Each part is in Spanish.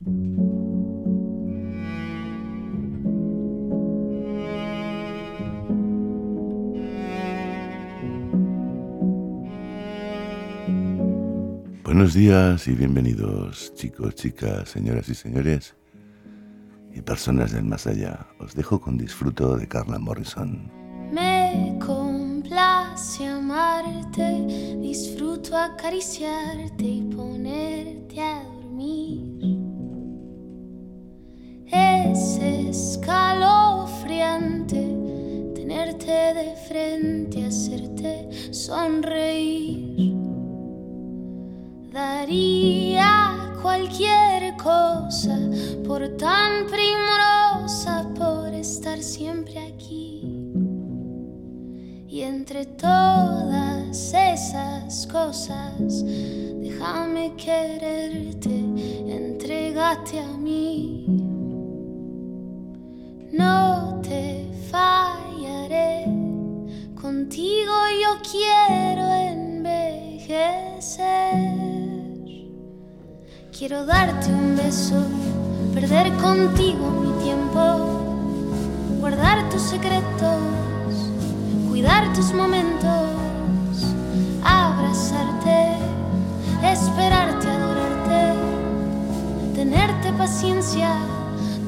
Buenos días y bienvenidos chicos, chicas, señoras y señores y personas del más allá. Os dejo con disfruto de Carla Morrison. Me complace amarte, disfruto acariciarte y ponerte escalofriante tenerte de frente, hacerte sonreír. Daría cualquier cosa por tan primorosa, por estar siempre aquí. Y entre todas esas cosas, déjame quererte, entregate a mí. No te fallaré, contigo yo quiero envejecer. Quiero darte un beso, perder contigo mi tiempo, guardar tus secretos, cuidar tus momentos, abrazarte, esperarte, adorarte, tenerte paciencia.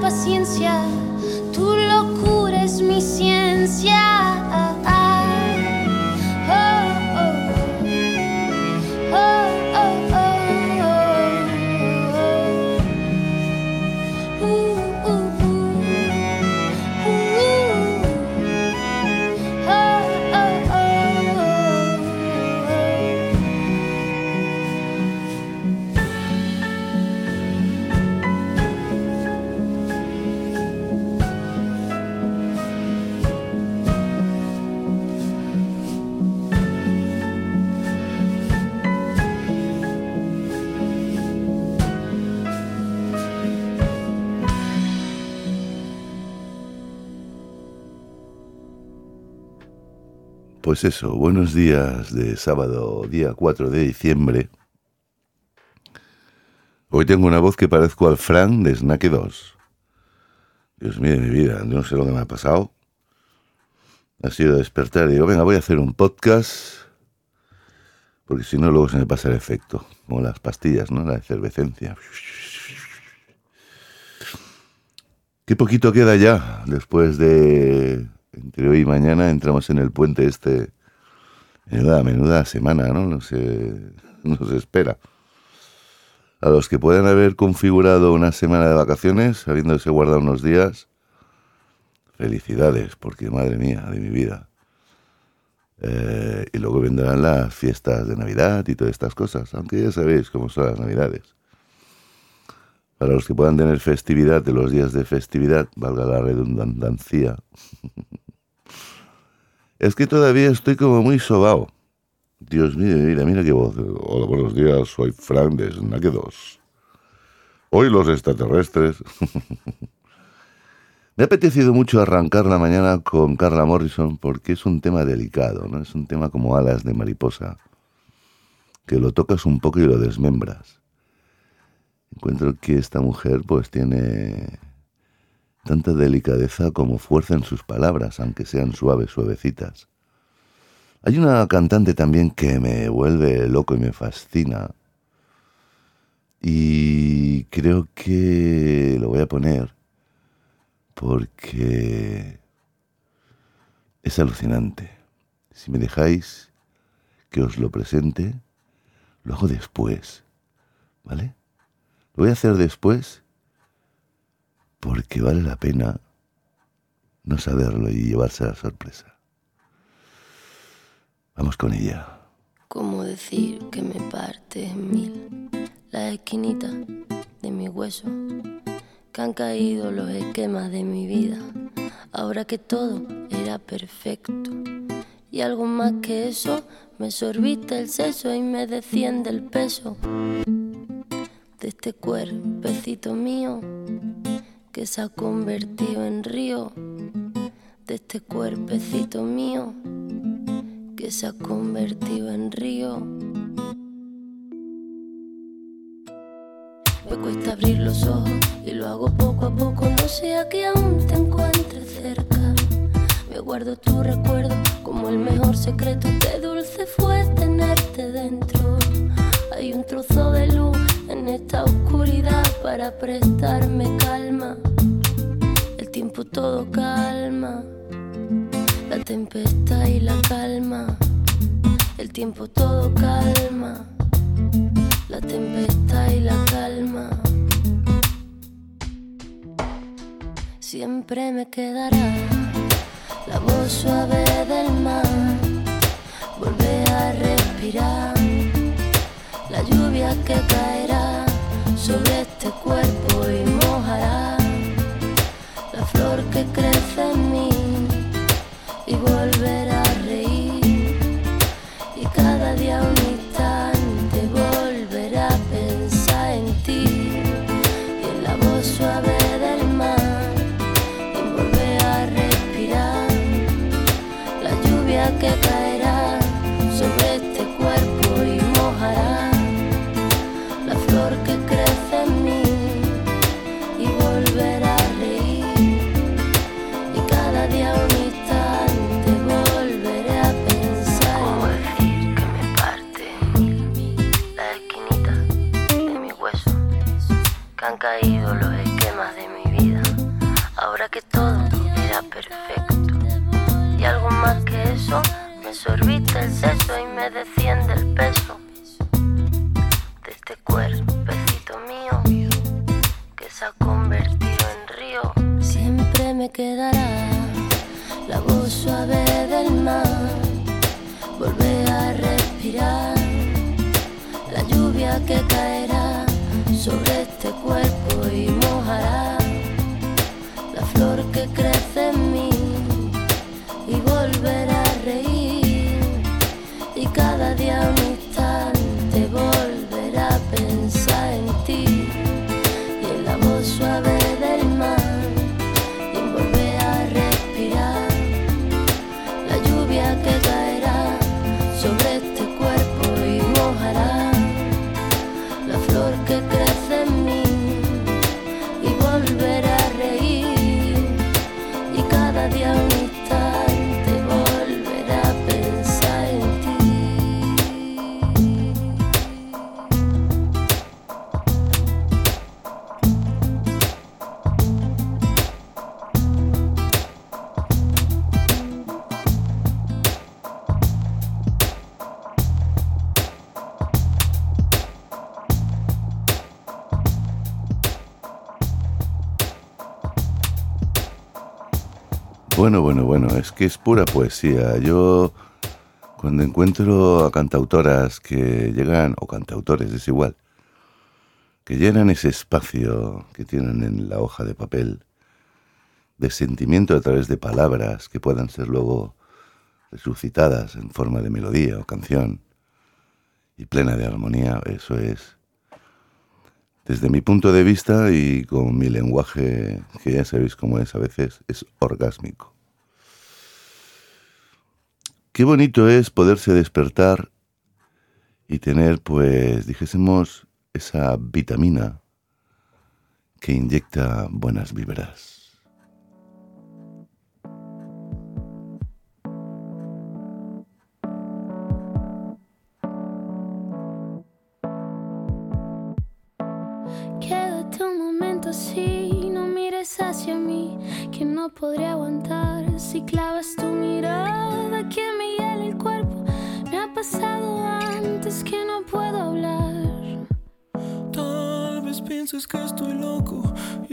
paciencia, tu locura es mi ciencia. Pues eso, buenos días de sábado, día 4 de diciembre. Hoy tengo una voz que parezco al Frank de Snake 2. Dios mío mi vida, no sé lo que me ha pasado. Ha sido despertar y digo, venga, voy a hacer un podcast, porque si no luego se me pasa el efecto, como las pastillas, ¿no? La efervescencia. Qué poquito queda ya después de entre hoy y mañana entramos en el puente este. Menuda, menuda semana, ¿no? Nos, nos espera. A los que puedan haber configurado una semana de vacaciones, habiéndose guardado unos días, felicidades, porque madre mía, de mi vida. Eh, y luego vendrán las fiestas de Navidad y todas estas cosas, aunque ya sabéis cómo son las Navidades. Para los que puedan tener festividad de los días de festividad, valga la redundancia, es que todavía estoy como muy sobao. Dios mío, mira, mira qué voz. Hola, buenos días, soy Frank de Snack 2. Hoy los extraterrestres. Me ha apetecido mucho arrancar la mañana con Carla Morrison porque es un tema delicado, ¿no? Es un tema como alas de mariposa, que lo tocas un poco y lo desmembras. Encuentro que esta mujer pues tiene tanta delicadeza como fuerza en sus palabras, aunque sean suaves, suavecitas. Hay una cantante también que me vuelve loco y me fascina. Y creo que lo voy a poner porque es alucinante. Si me dejáis que os lo presente, lo hago después, ¿vale? Lo voy a hacer después porque vale la pena no saberlo y llevarse la sorpresa. Vamos con ella. ¿Cómo decir que me parte en mil la esquinita de mi hueso? Que han caído los esquemas de mi vida, ahora que todo era perfecto. Y algo más que eso, me sorbiste el seso y me desciende el peso de este cuerpecito mío que se ha convertido en río, de este cuerpecito mío que se ha convertido en río. Me cuesta abrir los ojos y lo hago poco a poco, no sea que aún te encuentres cerca. Me guardo tu recuerdo como el mejor secreto, qué dulce fue tenerte dentro. Hay un trozo de luz en esta oscuridad para prestarme calma. El tiempo todo calma la tempestad y la calma, el tiempo todo calma, la tempestad y la calma. Siempre me quedará la voz suave del mar, volver a respirar, lluvia que caerá sobre este cuerpo y mojará la flor que crece en mí y volver Bueno, bueno, bueno, es que es pura poesía. Yo cuando encuentro a cantautoras que llegan, o cantautores, es igual, que llenan ese espacio que tienen en la hoja de papel de sentimiento a través de palabras que puedan ser luego resucitadas en forma de melodía o canción, y plena de armonía, eso es, desde mi punto de vista y con mi lenguaje, que ya sabéis cómo es a veces, es orgásmico. Qué bonito es poderse despertar y tener, pues, dijésemos, esa vitamina que inyecta buenas vibras.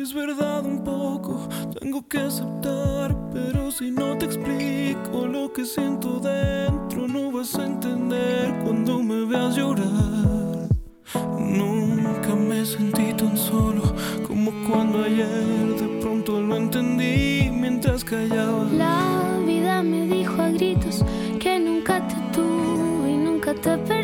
Es verdad un poco. Tengo que aceptar, pero si no te explico lo que siento dentro, no vas a entender cuando me veas llorar. Nunca me sentí tan solo como cuando ayer de pronto lo entendí mientras callaba. La vida me dijo a gritos que nunca te tuve y nunca te perdí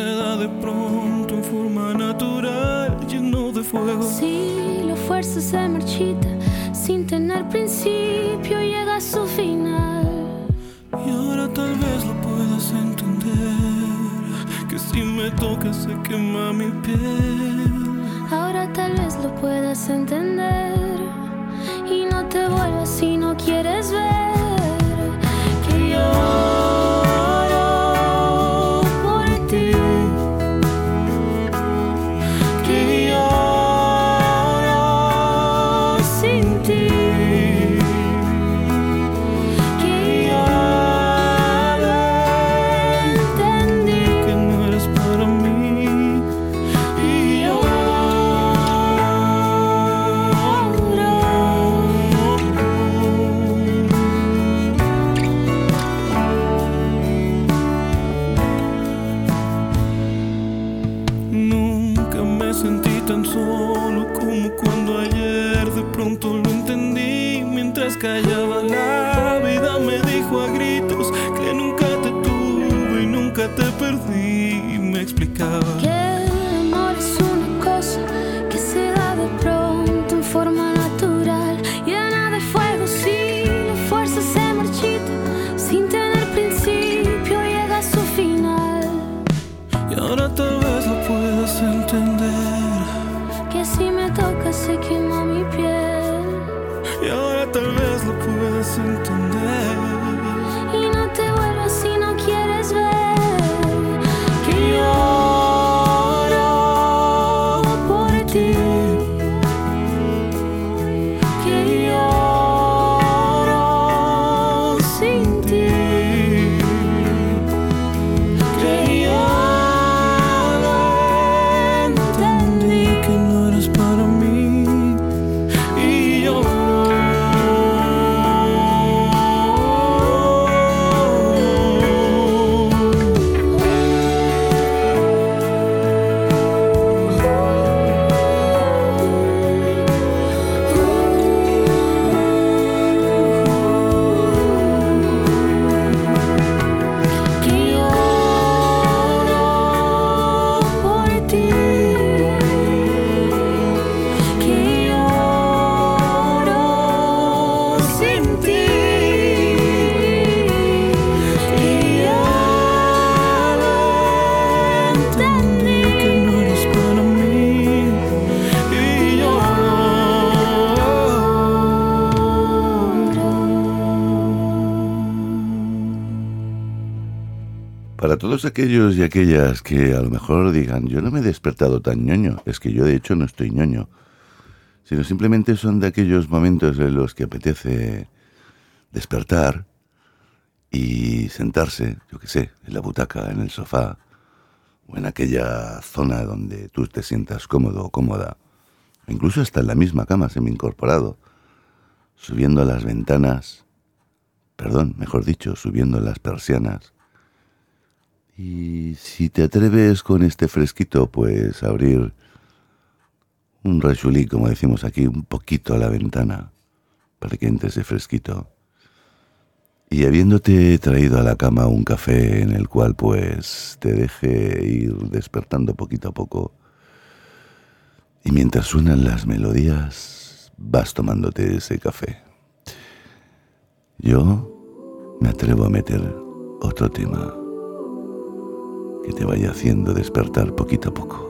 se da de pronto en forma natural, lleno de fuego. Si la fuerza se marchita sin tener principio llega a su final. Y ahora tal vez lo puedas entender, que si me tocas se quema mi piel. Ahora tal vez lo puedas entender y no te vuelvas si no quieres ver para mí. Y yo Para todos aquellos y aquellas que a lo mejor digan, yo no me he despertado tan ñoño, es que yo de hecho no estoy ñoño, sino simplemente son de aquellos momentos en los que apetece despertar y sentarse, yo qué sé, en la butaca, en el sofá, o en aquella zona donde tú te sientas cómodo o cómoda, incluso hasta en la misma cama semi-incorporado, subiendo las ventanas, perdón, mejor dicho, subiendo las persianas, y si te atreves con este fresquito, pues abrir un rachulí, como decimos aquí, un poquito a la ventana, para que entre ese fresquito. Y habiéndote traído a la cama un café en el cual pues te deje ir despertando poquito a poco, y mientras suenan las melodías, vas tomándote ese café. Yo me atrevo a meter otro tema que te vaya haciendo despertar poquito a poco.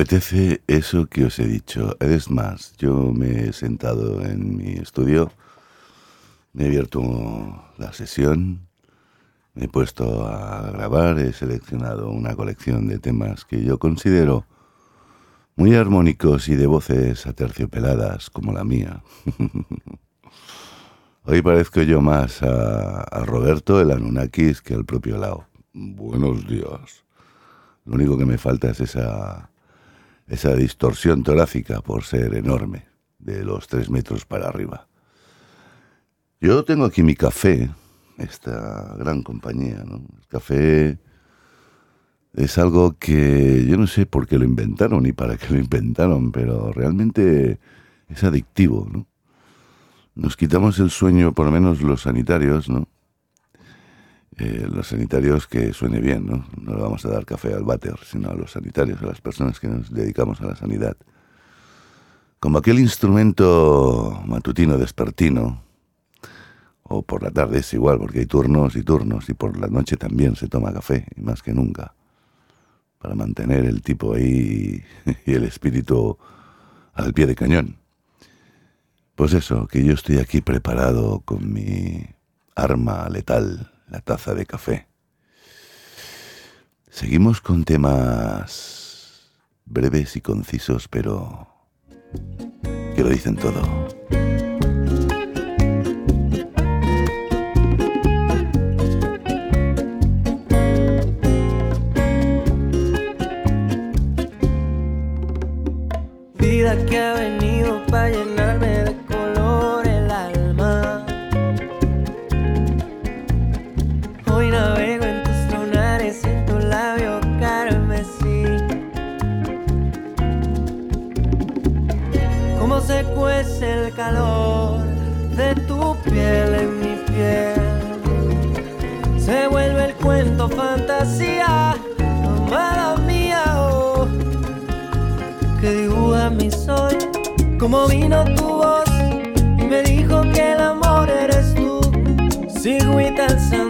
apetece eso que os he dicho? Es más, yo me he sentado en mi estudio, me he abierto la sesión, me he puesto a grabar, he seleccionado una colección de temas que yo considero muy armónicos y de voces aterciopeladas como la mía. Hoy parezco yo más a, Roberto el Anunnakis que al propio Lao. Buenos días. Lo único que me falta es esa, esa distorsión torácica por ser enorme, de los tres metros para arriba. Yo tengo aquí mi café, esta gran compañía, ¿no? El café es algo que yo no sé por qué lo inventaron ni para qué lo inventaron, pero realmente es adictivo, ¿no? Nos quitamos el sueño, por lo menos los sanitarios, ¿no? Eh, los sanitarios que suene bien, ¿no? No le vamos a dar café al váter, sino a los sanitarios, a las personas que nos dedicamos a la sanidad. Como aquel instrumento matutino despertino, o por la tarde es igual, porque hay turnos y turnos, y por la noche también se toma café, y más que nunca, para mantener el tipo ahí y el espíritu al pie de cañón. Pues eso, que yo estoy aquí preparado con mi arma letal, la taza de café. Seguimos con temas breves y concisos, pero que lo dicen todo. Como vino tu voz y me dijo que el amor eres tú. Sigo y.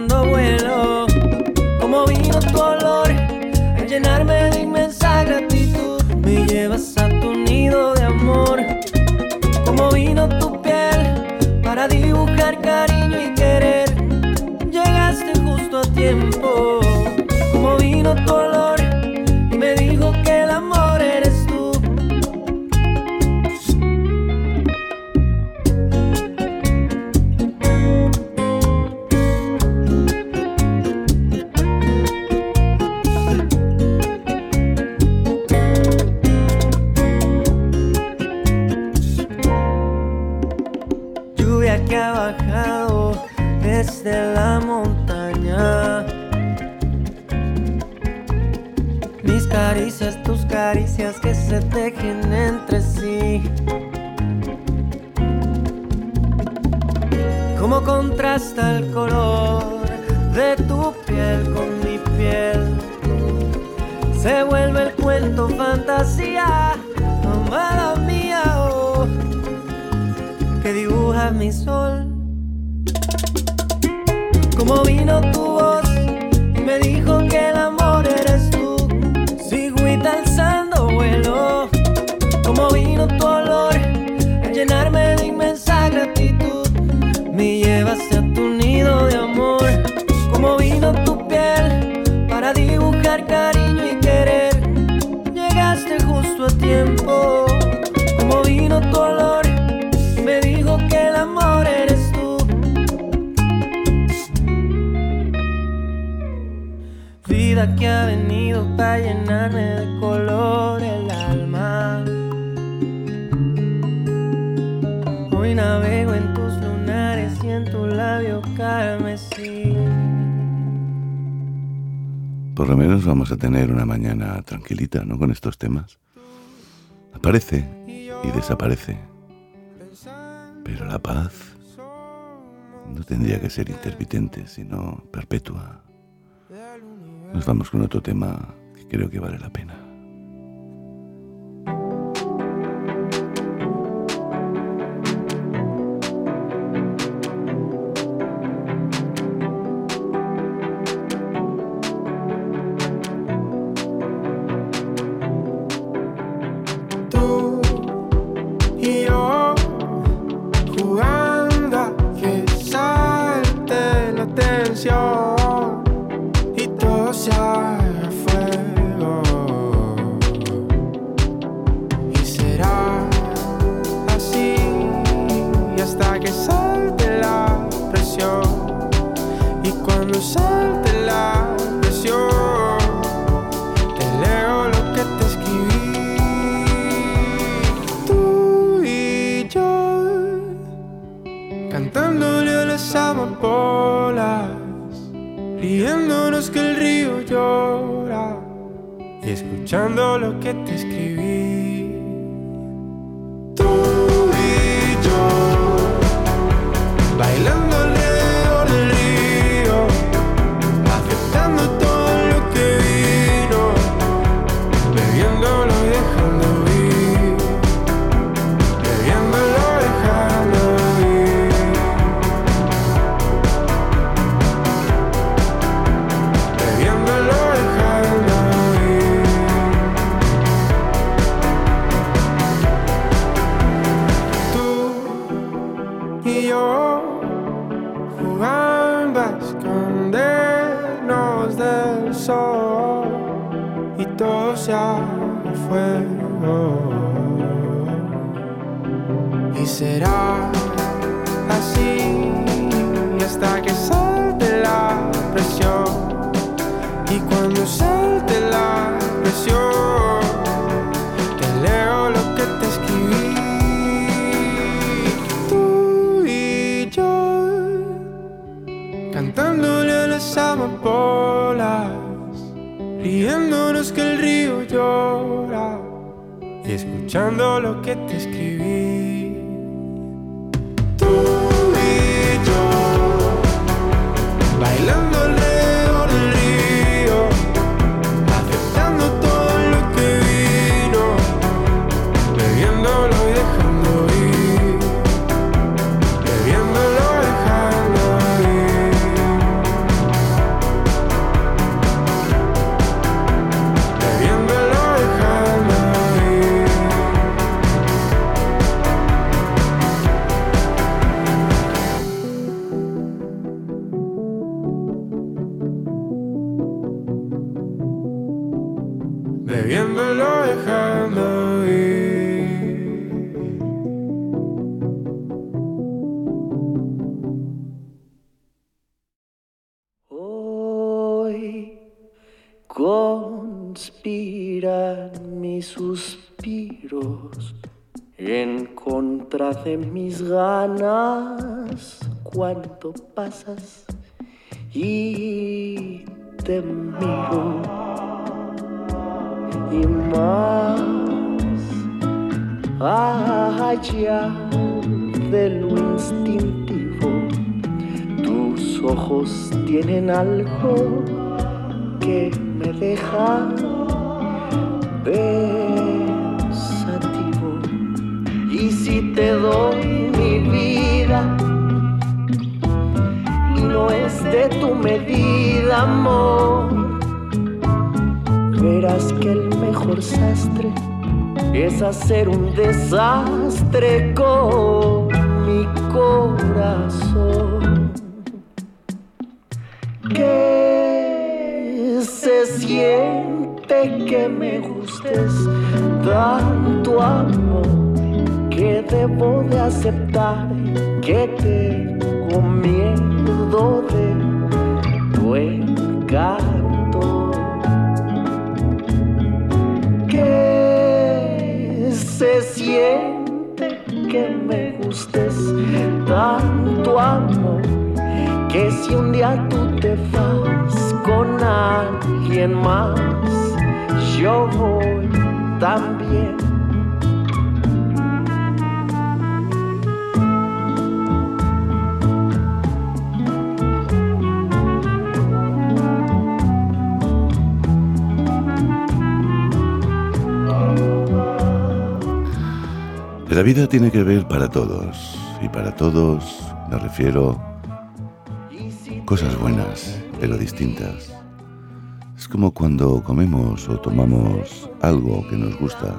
se vuelve el cuento fantasía, amada mía, oh, que dibuja mi sol. Como vino tu voz y me dijo que ha venido para llenarme de color el alma. Hoy navego en tus lunares y en tu labio carmesí. Por lo menos vamos a tener una mañana tranquilita, ¿no? Con estos temas. Aparece y desaparece. Pero la paz no tendría que ser intermitente, sino perpetua. Nos vamos con otro tema que creo que vale la pena. escuchando lo que te escribo. De mis ganas cuando pasas y te miro y más allá de lo instintivo tus ojos tienen algo que me deja pensativo. Y si te doy mi vida y no es de tu medida, amor, verás que el mejor sastre es hacer un desastre con mi corazón. Que se siente que me gustes tanto amor que debo de aceptar que tengo miedo de tu encanto. Que se siente que me gustes tanto amor que si un día tú te vas con alguien más, yo voy también. La vida tiene que ver para todos, y para todos me refiero cosas buenas, pero distintas. Es como cuando comemos o tomamos algo que nos gusta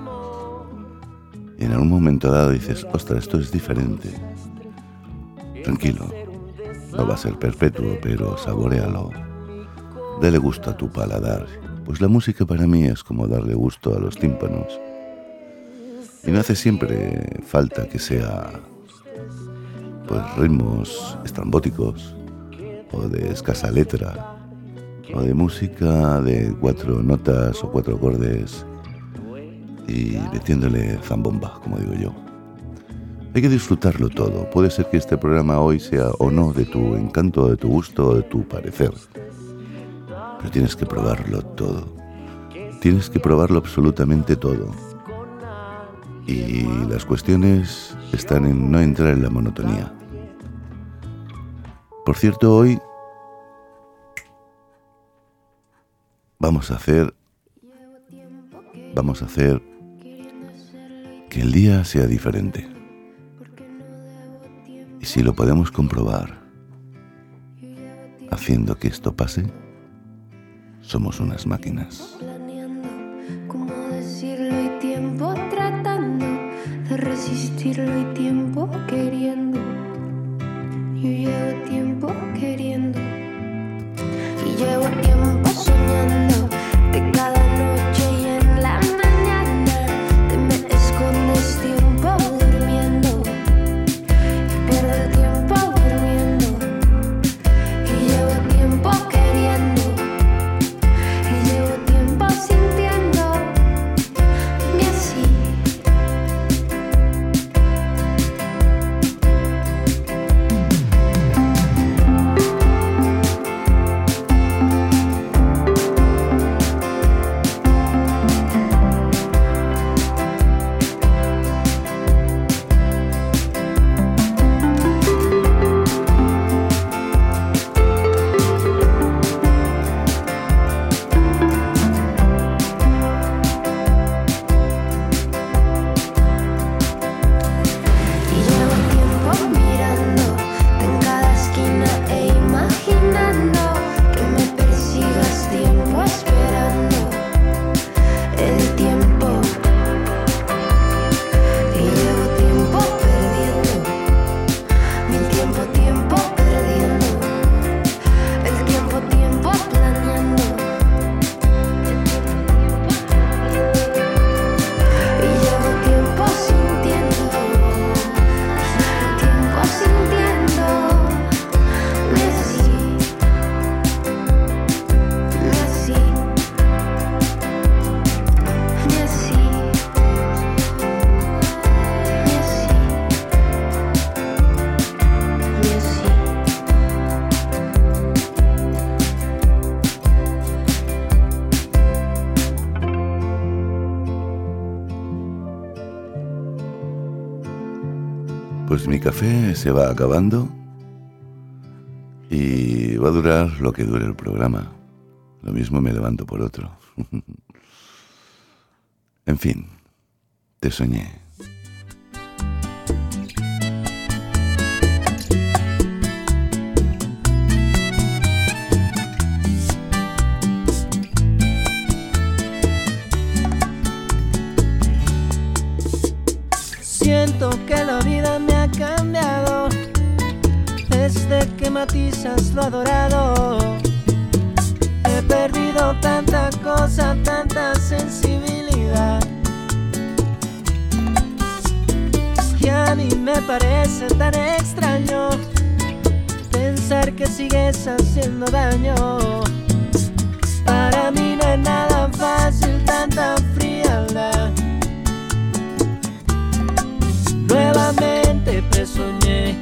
y en algún momento dado dices, ostras, esto es diferente. Tranquilo, no va a ser perpetuo, pero saborealo. Dale gusto a tu paladar, pues la música para mí es como darle gusto a los tímpanos. Y no hace siempre falta que sea pues ritmos estrambóticos o de escasa letra o de música de cuatro notas o cuatro acordes y metiéndole zambomba, como digo yo. Hay que disfrutarlo todo. Puede ser que este programa hoy sea o no de tu encanto, de tu gusto o de tu parecer. Pero tienes que probarlo todo. Tienes que probarlo absolutamente todo. Y las cuestiones están en no entrar en la monotonía. Por cierto, hoy vamos a hacer vamos a hacer que el día sea diferente. Y si lo podemos comprobar haciendo que esto pase, somos unas máquinas. Pues mi café se va acabando y va a durar lo que dure el programa. Lo mismo me levanto por otro. en fin, te soñé. Siento que la vida me matizas lo adorado. He perdido tanta cosa, tanta sensibilidad. Y a mí me parece tan extraño pensar que sigues haciendo daño. Para mí no es nada fácil tanta frialdad. Nuevamente te soñé y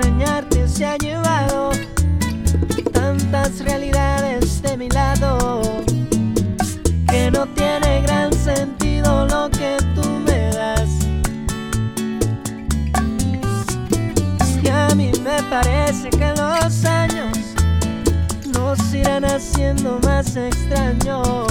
Extrañarte se ha llevado tantas realidades de mi lado que no tiene gran sentido lo que tú me das. Y a mí me parece que los años nos irán haciendo más extraños.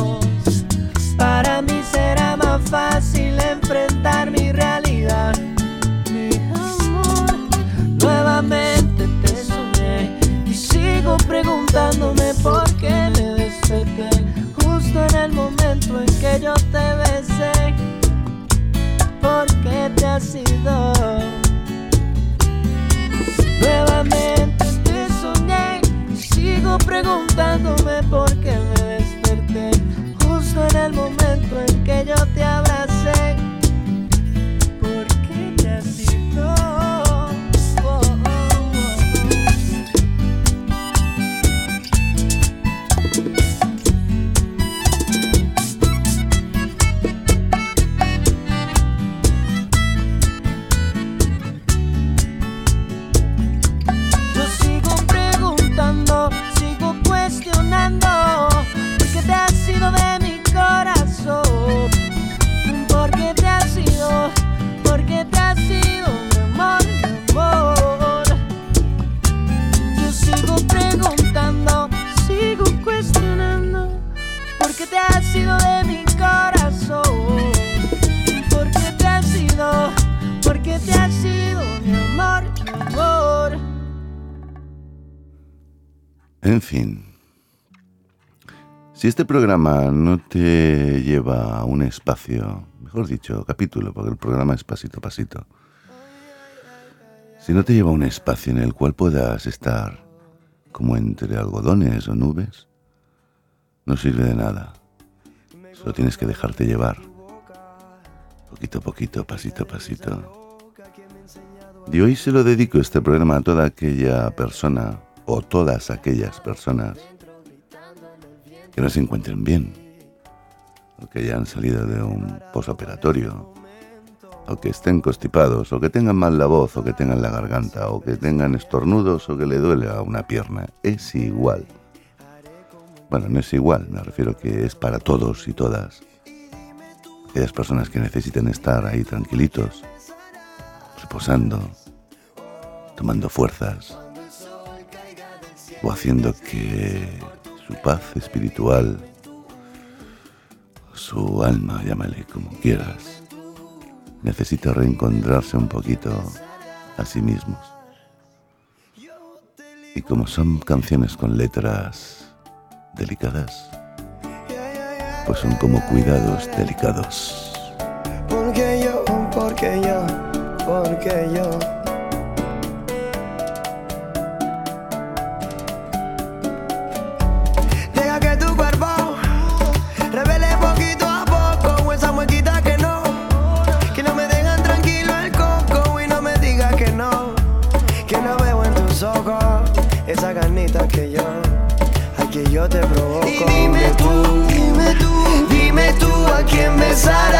Yo te besé. ¿Por qué te has ido? Nuevamente te soñé sigo preguntándome por qué me desperté justo en el momento en que yo te abracé. Si este programa no te lleva a un espacio, mejor dicho, capítulo, porque el programa es pasito a pasito. Si no te lleva a un espacio en el cual puedas estar como entre algodones o nubes, no sirve de nada. Solo tienes que dejarte llevar. Poquito a poquito, pasito a pasito. Y hoy se lo dedico este programa a toda aquella persona o todas aquellas personas que no se encuentren bien, o que hayan salido de un posoperatorio, o que estén constipados, o que tengan mal la voz, o que tengan la garganta, o que tengan estornudos, o que le duele a una pierna. Es igual. Bueno, no es igual, me refiero que es para todos y todas. Aquellas personas que necesiten estar ahí tranquilitos, reposando, tomando fuerzas, o haciendo que su paz espiritual, su alma, llámale como quieras, necesita reencontrarse un poquito a sí mismos. Y como son canciones con letras delicadas, pues son como cuidados delicados. empezar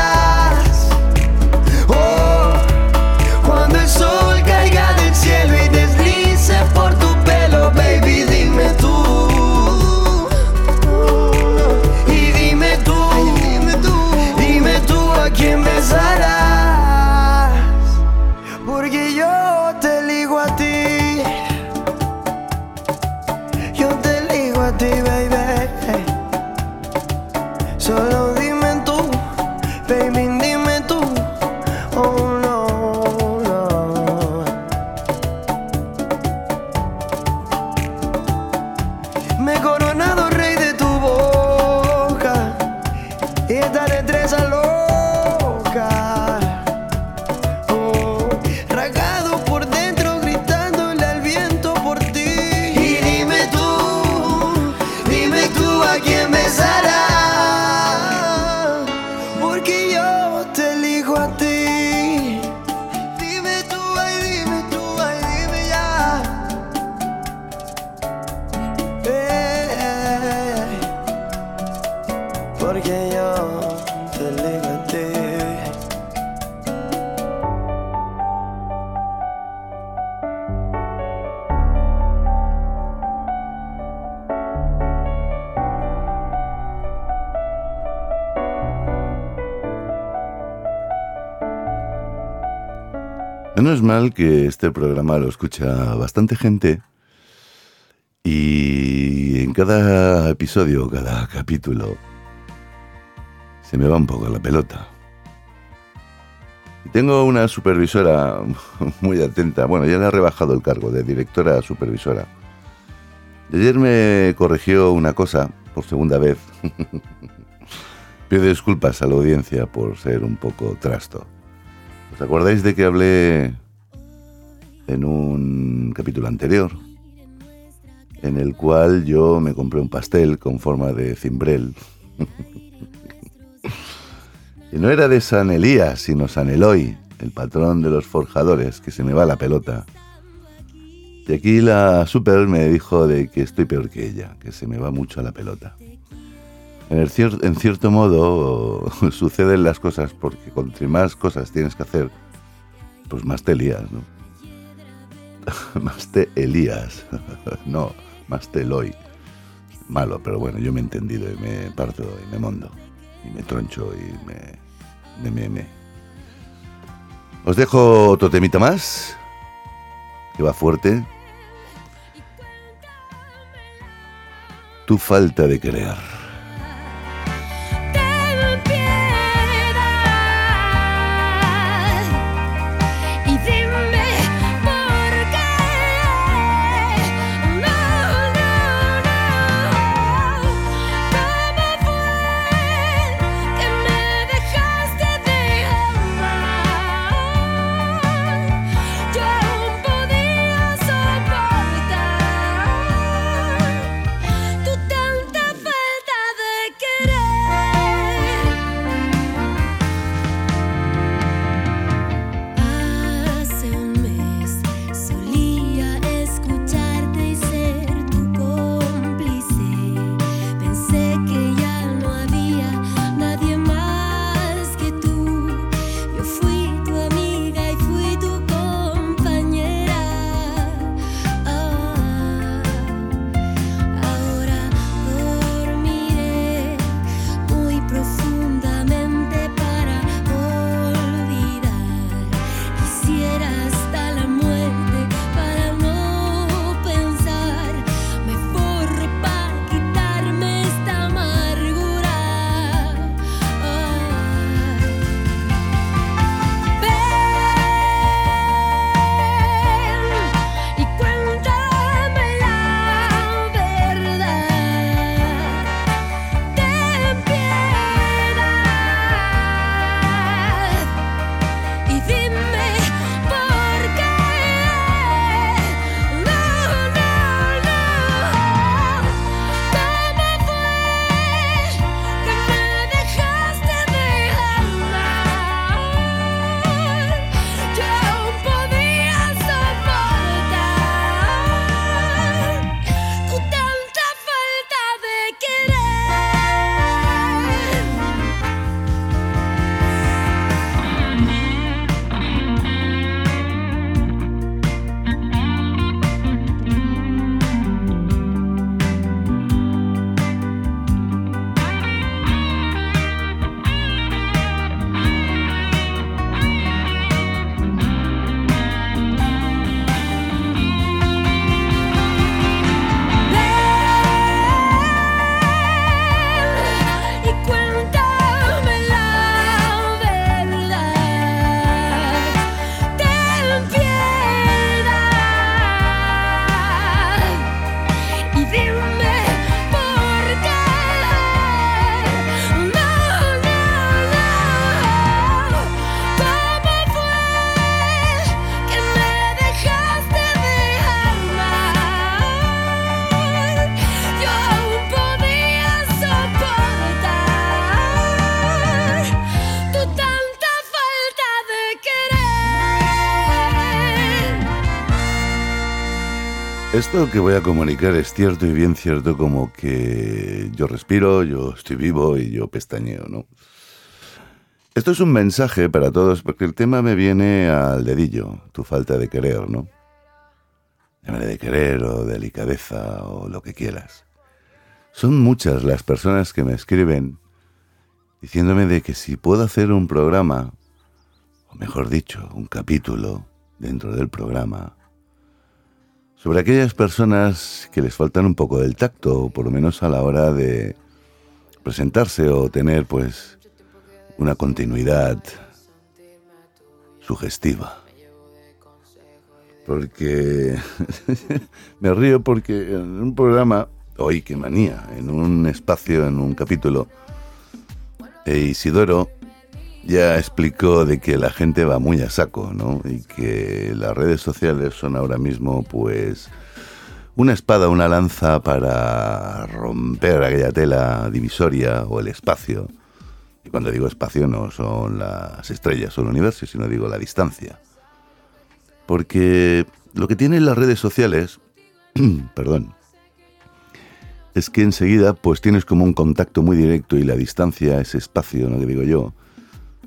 Menos mal que este programa lo escucha bastante gente y en cada episodio, cada capítulo, se me va un poco la pelota. Tengo una supervisora muy atenta, bueno, ya le ha rebajado el cargo de directora a supervisora. Ayer me corrigió una cosa por segunda vez. Pido disculpas a la audiencia por ser un poco trasto. ¿Os acordáis de que hablé en un capítulo anterior? En el cual yo me compré un pastel con forma de cimbrel. y no era de San Elías, sino San Eloy, el patrón de los forjadores, que se me va la pelota. Y aquí la super me dijo de que estoy peor que ella, que se me va mucho la pelota. En, el cier- en cierto modo suceden las cosas porque cuanto más cosas tienes que hacer, pues más te lías, ¿no? más te elías, no, más te eloy. Malo, pero bueno, yo me he entendido y me parto y me mondo y me troncho y me, me. Os dejo otro temita más, que va fuerte. Tu falta de querer. Esto que voy a comunicar es cierto y bien cierto como que yo respiro, yo estoy vivo y yo pestañeo, ¿no? Esto es un mensaje para todos porque el tema me viene al dedillo, tu falta de querer, ¿no? Llámale de querer o delicadeza o lo que quieras. Son muchas las personas que me escriben diciéndome de que si puedo hacer un programa, o mejor dicho, un capítulo dentro del programa, sobre aquellas personas que les faltan un poco del tacto, por lo menos a la hora de presentarse o tener pues una continuidad sugestiva. Porque me río porque en un programa, hoy qué manía, en un espacio, en un capítulo, e Isidoro ya explicó de que la gente va muy a saco, ¿no? Y que las redes sociales son ahora mismo, pues, una espada, una lanza para romper aquella tela divisoria o el espacio. Y cuando digo espacio no son las estrellas o el universo, sino digo la distancia. Porque lo que tienen las redes sociales, perdón, es que enseguida pues tienes como un contacto muy directo y la distancia, ese espacio, ¿no? que digo yo,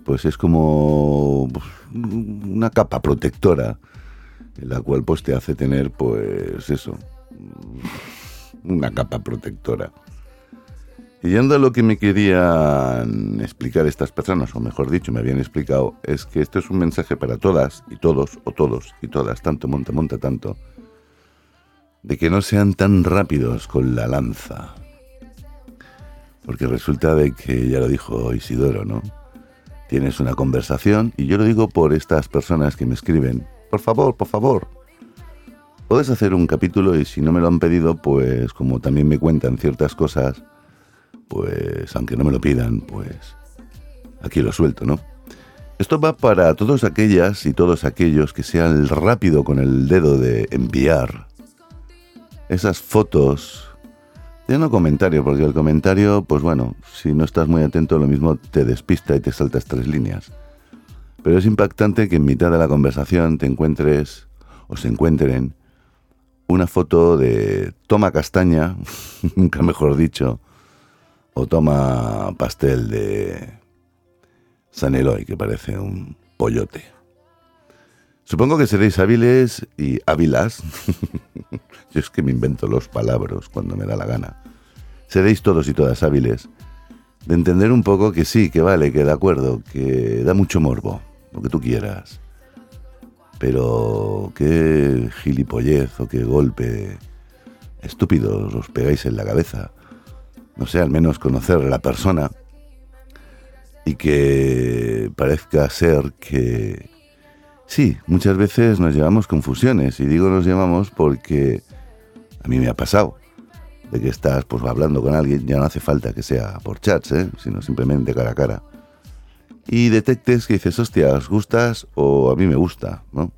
pues es como pues, una capa protectora, la cual pues te hace tener pues eso, una capa protectora. Y yendo a lo que me querían explicar estas personas, o mejor dicho, me habían explicado, es que esto es un mensaje para todas y todos, o todos y todas, tanto monta, monta tanto, de que no sean tan rápidos con la lanza. Porque resulta de que, ya lo dijo Isidoro, ¿no? Tienes una conversación, y yo lo digo por estas personas que me escriben, por favor, por favor, puedes hacer un capítulo y si no me lo han pedido, pues como también me cuentan ciertas cosas, pues aunque no me lo pidan, pues aquí lo suelto, ¿no? Esto va para todos aquellas y todos aquellos que sean rápido con el dedo de enviar esas fotos. Ya no comentario, porque el comentario, pues bueno, si no estás muy atento, lo mismo te despista y te saltas tres líneas. Pero es impactante que en mitad de la conversación te encuentres, o se encuentren, una foto de toma castaña, nunca mejor dicho, o toma pastel de San Eloy, que parece un pollote. Supongo que seréis hábiles y hábilas. Yo es que me invento los palabras cuando me da la gana. Seréis todos y todas hábiles de entender un poco que sí, que vale, que de acuerdo, que da mucho morbo, lo que tú quieras. Pero qué gilipollez o qué golpe estúpido os pegáis en la cabeza. No sé, al menos conocer a la persona y que parezca ser que Sí, muchas veces nos llevamos confusiones y digo nos llevamos porque a mí me ha pasado de que estás pues hablando con alguien, ya no hace falta que sea por chats, ¿eh? sino simplemente cara a cara. Y detectes que dices, hostia, ¿os gustas o a mí me gusta? ¿no?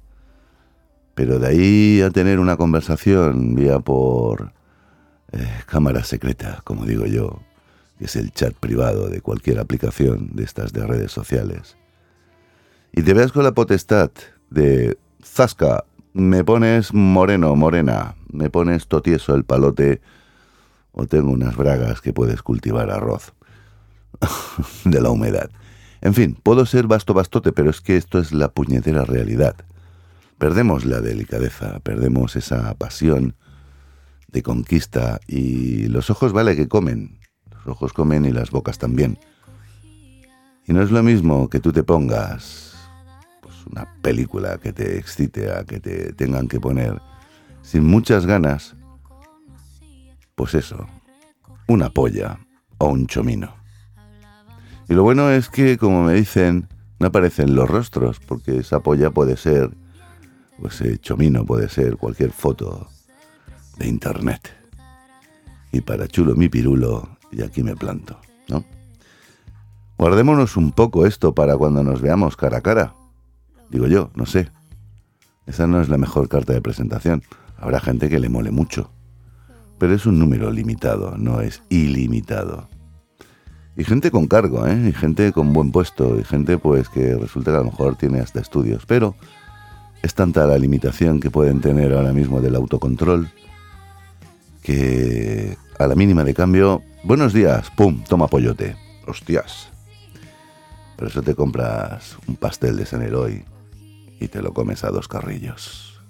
Pero de ahí a tener una conversación vía por eh, cámara secreta, como digo yo, que es el chat privado de cualquier aplicación de estas de redes sociales y te veas con la potestad de Zasca, me pones moreno, morena, me pones totieso el palote o tengo unas bragas que puedes cultivar arroz de la humedad. En fin, puedo ser basto bastote, pero es que esto es la puñetera realidad. Perdemos la delicadeza, perdemos esa pasión de conquista y los ojos vale que comen, los ojos comen y las bocas también. Y no es lo mismo que tú te pongas una película que te excite, a que te tengan que poner sin muchas ganas, pues eso, una polla o un chomino. Y lo bueno es que, como me dicen, no aparecen los rostros, porque esa polla puede ser, o ese chomino puede ser cualquier foto de internet. Y para chulo mi pirulo, y aquí me planto, ¿no? Guardémonos un poco esto para cuando nos veamos cara a cara. Digo yo, no sé. Esa no es la mejor carta de presentación. Habrá gente que le mole mucho. Pero es un número limitado, no es ilimitado. Y gente con cargo, ¿eh? Y gente con buen puesto, y gente pues que resulta que a lo mejor tiene hasta estudios. Pero Es tanta la limitación que pueden tener ahora mismo del autocontrol que a la mínima de cambio, buenos días, pum, toma pollote. Hostias. Por eso te compras un pastel de San Eloy y te lo comes a dos carrillos.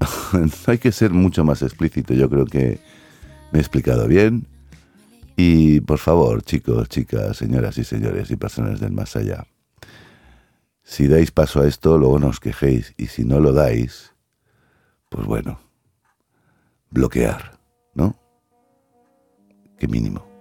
Hay que ser mucho más explícito, yo creo que me he explicado bien. Y por favor, chicos, chicas, señoras y señores y personas del más allá, si dais paso a esto, luego no os quejéis. Y si no lo dais, pues bueno, bloquear, ¿no? Qué mínimo.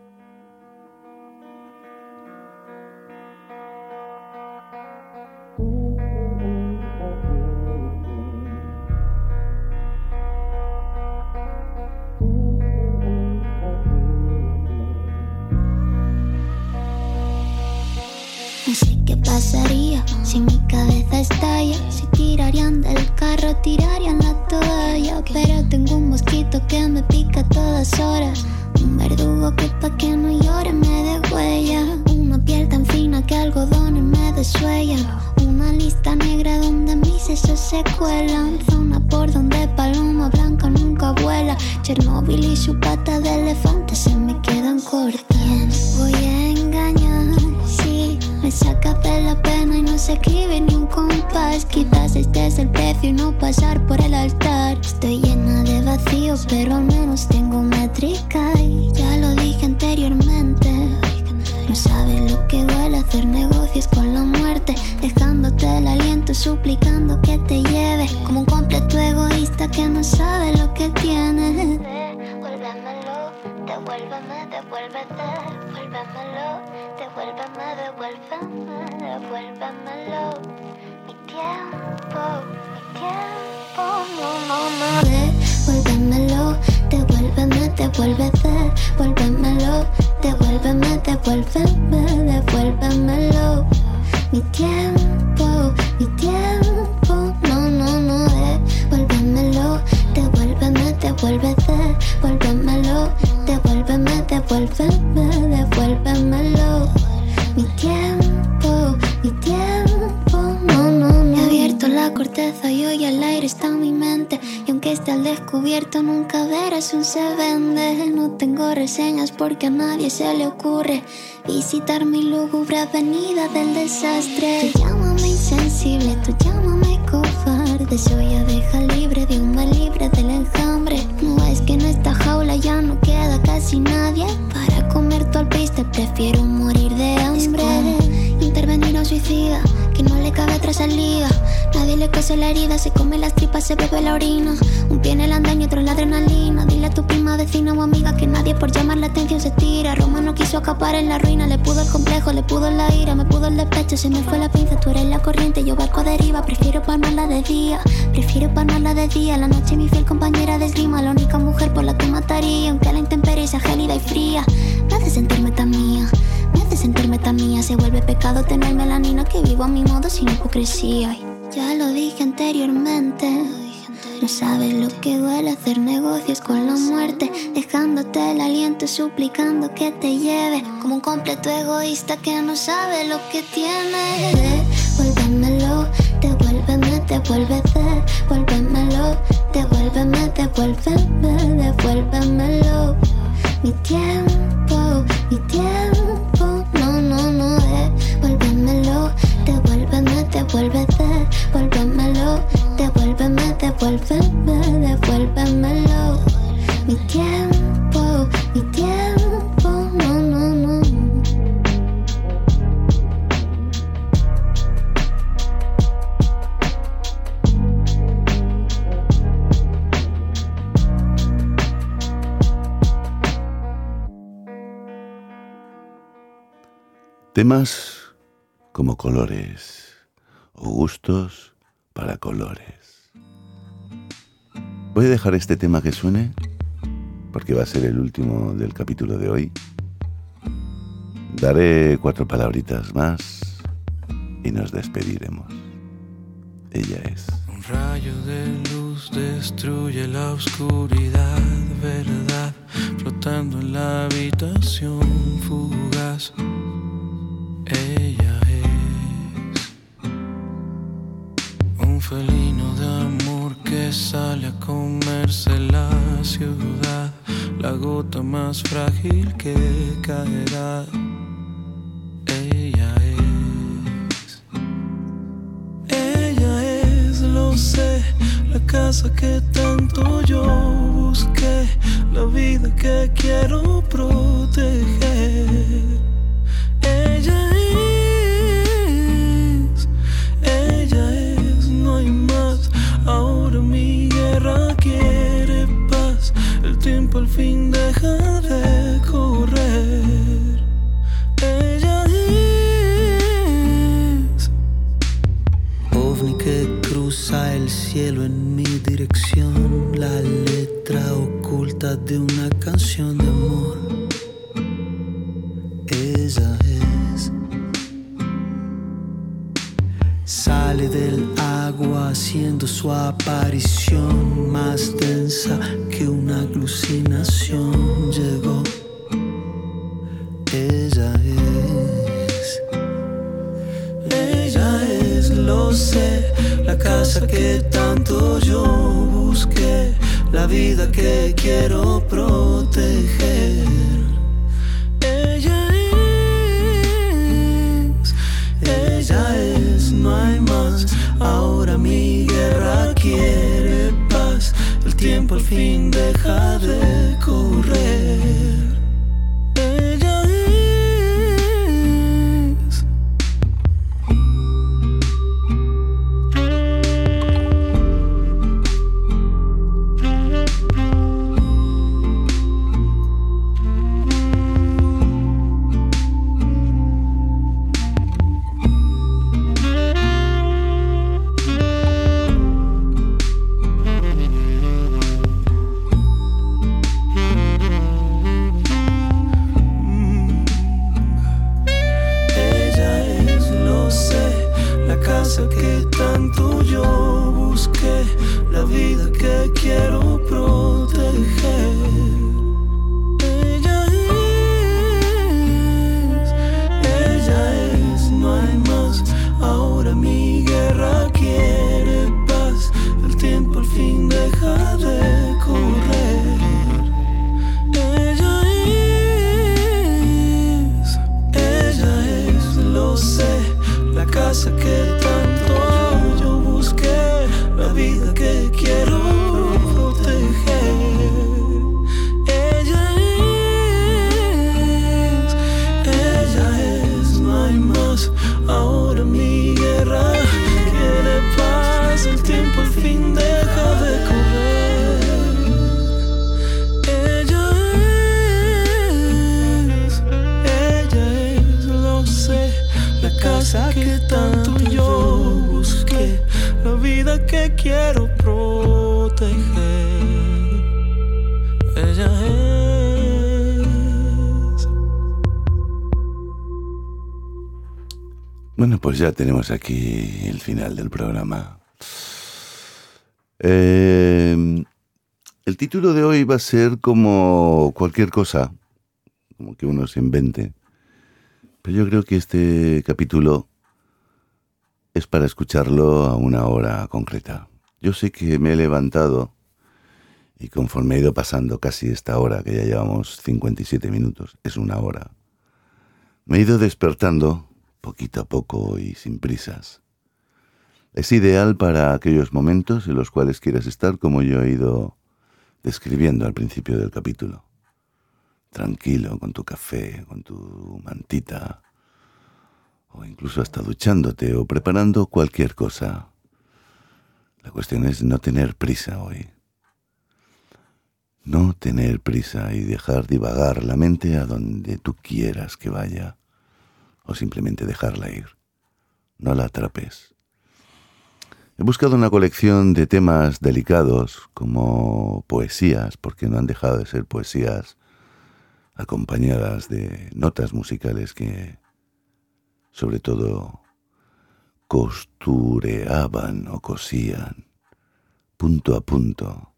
Estalla. Tirarían del carro, tirarían la toalla. Pero tengo un mosquito que me pica todas horas. Un verdugo que pa' que no llore me dé huella. Una piel tan fina que algodones me desuella. Una lista negra donde mis sesos se cuelan. Zona por donde paloma blanca nunca vuela. Chernobyl y su pata de elefante se me quedan cortas. Voy a saca de la pena y no se escribe ni un compás. Quizás este es el precio y no pasar por el altar. Estoy llena de vacío, pero al menos tengo métrica. Y ya lo devuélvemelo. Mi tiempo, mi tiempo, no, no, no. Devuélvemelo, devuélveme, devuélvete. Devuélvemelo, devuélveme, devuélveme, devuélvemelo. Mi tiempo, mi tiempo, no, no, no. Devuélvemelo, devuélveme, devuélvete. Devuélvemelo, descubierto, nunca verás un se vende. No tengo reseñas porque a nadie se le ocurre visitar mi lúgubre avenida del desastre. Tú llámame insensible, tú llámame cobarde. Soy abeja libre de un libre del enjambre. No es que en esta jaula ya no queda casi nadie. Para comer tu alpiste prefiero morir de hambre. Intervenir a suicida que no le cabe tras salida. Nadie le cose la herida, se come las tripas, se bebe la orina. Un pie en el andaño, otro en la adrenalina. Dile a tu prima, vecina o amiga que nadie por llamar la atención se tira. Roma no quiso acapar en la ruina, le pudo el complejo, le pudo la ira, me pudo el despecho, se me fue la pinza. Tú eres la corriente, yo barco a deriva. Prefiero palmarla de día, prefiero palmarla de día. La noche mi fiel compañera de esgrima, la única mujer por la que mataría. Aunque la intemperie sea gélida y fría, me hace sentirme tan mía. Me hace sentirme tan mía, se vuelve pecado tener melanina que vivo a mi modo sin hipocresía. Ya lo dije anteriormente. No sabes lo que duele hacer negocios con la muerte, dejándote el aliento, suplicando que te lleve, como un completo egoísta que no sabe lo que tiene. Devuélvemelo, devuélveme, devuélvete, devuélvemelo, devuélveme, devuélveme, devuélvemelo. Mi tiempo, mi tiempo, devuélveme, devuélveme, devuélvemelo. Mi tiempo, mi tiempo, no, no, no. Temas como colores o gustos para colores. Voy a dejar este tema que suene porque va a ser el último del capítulo de hoy. Daré cuatro palabritas más y nos despediremos. Ella es. Un rayo de luz destruye la oscuridad, verdad, flotando en la habitación fugaz. Ella es un felino de amor que sale a comerse la ciudad, la gota más frágil que caerá. Ella es, ella es, lo sé, la casa que tanto yo busqué, la vida que quiero proteger. Al fin deja ya tenemos aquí el final del programa. Eh, el título de hoy va a ser como cualquier cosa, como que uno se invente. Pero yo creo que este capítulo es para escucharlo a una hora concreta. Yo sé que me he levantado y conforme he ido pasando casi esta hora, que ya llevamos 57 minutos, es una hora, me he ido despertando poquito a poco y sin prisas. Es ideal para aquellos momentos en los cuales quieras estar como yo he ido describiendo al principio del capítulo. Tranquilo, con tu café, con tu mantita, o incluso hasta duchándote o preparando cualquier cosa. La cuestión es no tener prisa hoy. No tener prisa y dejar divagar la mente a donde tú quieras que vaya, o simplemente dejarla ir. No la atrapes. He buscado una colección de temas delicados como poesías, porque no han dejado de ser poesías acompañadas de notas musicales que, sobre todo, costureaban o cosían, punto a punto,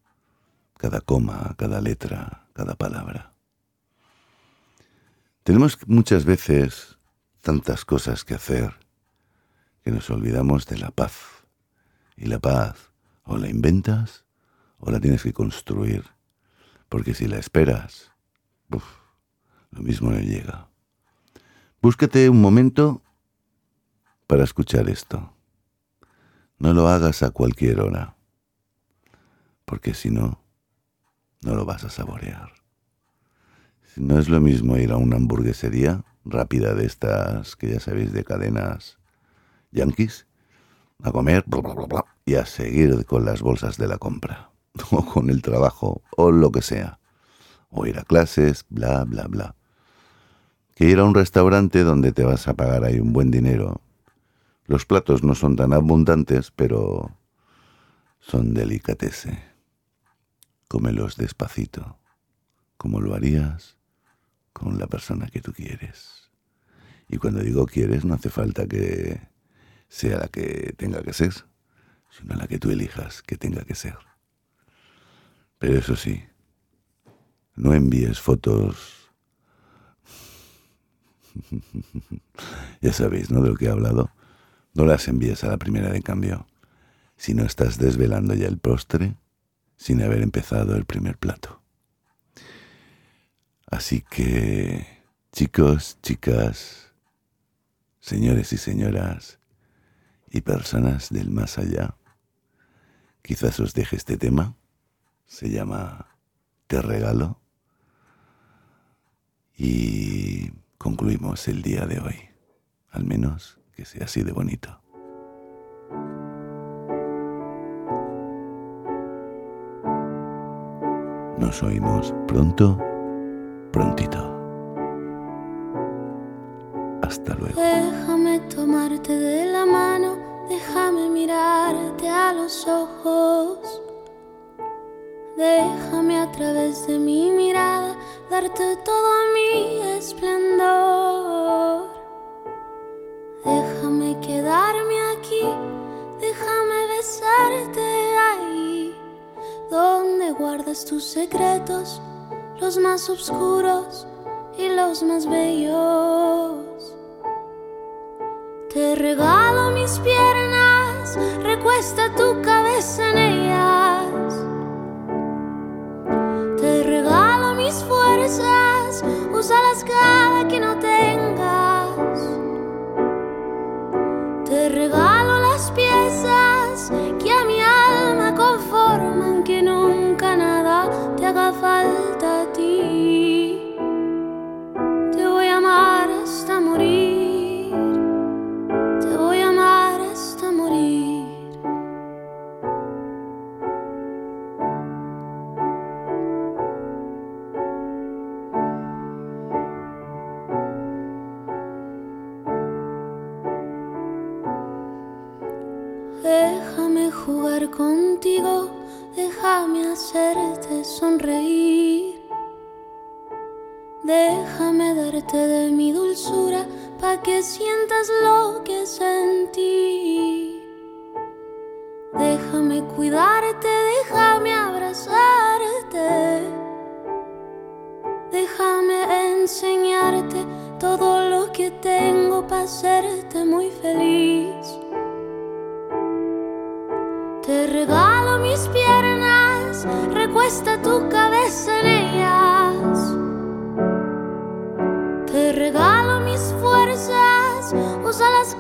cada coma, cada letra, cada palabra. Tenemos muchas veces tantas cosas que hacer que nos olvidamos de la paz Y la paz o la inventas o la tienes que construir. Porque si la esperas, lo mismo no llega. Búscate un momento para escuchar esto. No lo hagas a cualquier hora, porque si no, no lo vas a saborear. No es lo mismo ir a una hamburguesería rápida de estas que ya sabéis de cadenas yankees a comer y a seguir con las bolsas de la compra o con el trabajo o lo que sea o ir a clases, bla, bla, bla. Que ir a un restaurante donde te vas a pagar ahí un buen dinero. Los platos no son tan abundantes, pero son delicatese. Cómelos despacito, como lo harías con la persona que tú quieres. Y cuando digo quieres, no hace falta que sea la que tenga que ser, sino la que tú elijas que tenga que ser. Pero eso sí, no envíes fotos. ya sabéis, ¿no? De lo que he hablado. No las envíes a la primera de cambio. Si no estás desvelando ya el postre sin haber empezado el primer plato. Así que, chicos, chicas, señores y señoras y personas del más allá, quizás os deje este tema. Se llama Te regalo y concluimos el día de hoy. Al menos que sea así de bonito. Nos oímos pronto, prontito. Hasta luego. Déjame tomarte de la mano, déjame mirarte a los ojos. Déjame a través de mi mirada darte todo mi esplendor. Déjame quedarme aquí, déjame besarte ahí, donde guardas tus secretos, los más oscuros y los más bellos. Te regalo mis piernas, recuesta tu cabeza en ellas mis fuerzas, úsalas cada Déjame enseñarte todo lo que tengo para hacerte muy feliz. Te regalo mis piernas, recuesta tu cabeza en ellas. Te regalo mis fuerzas, úsalas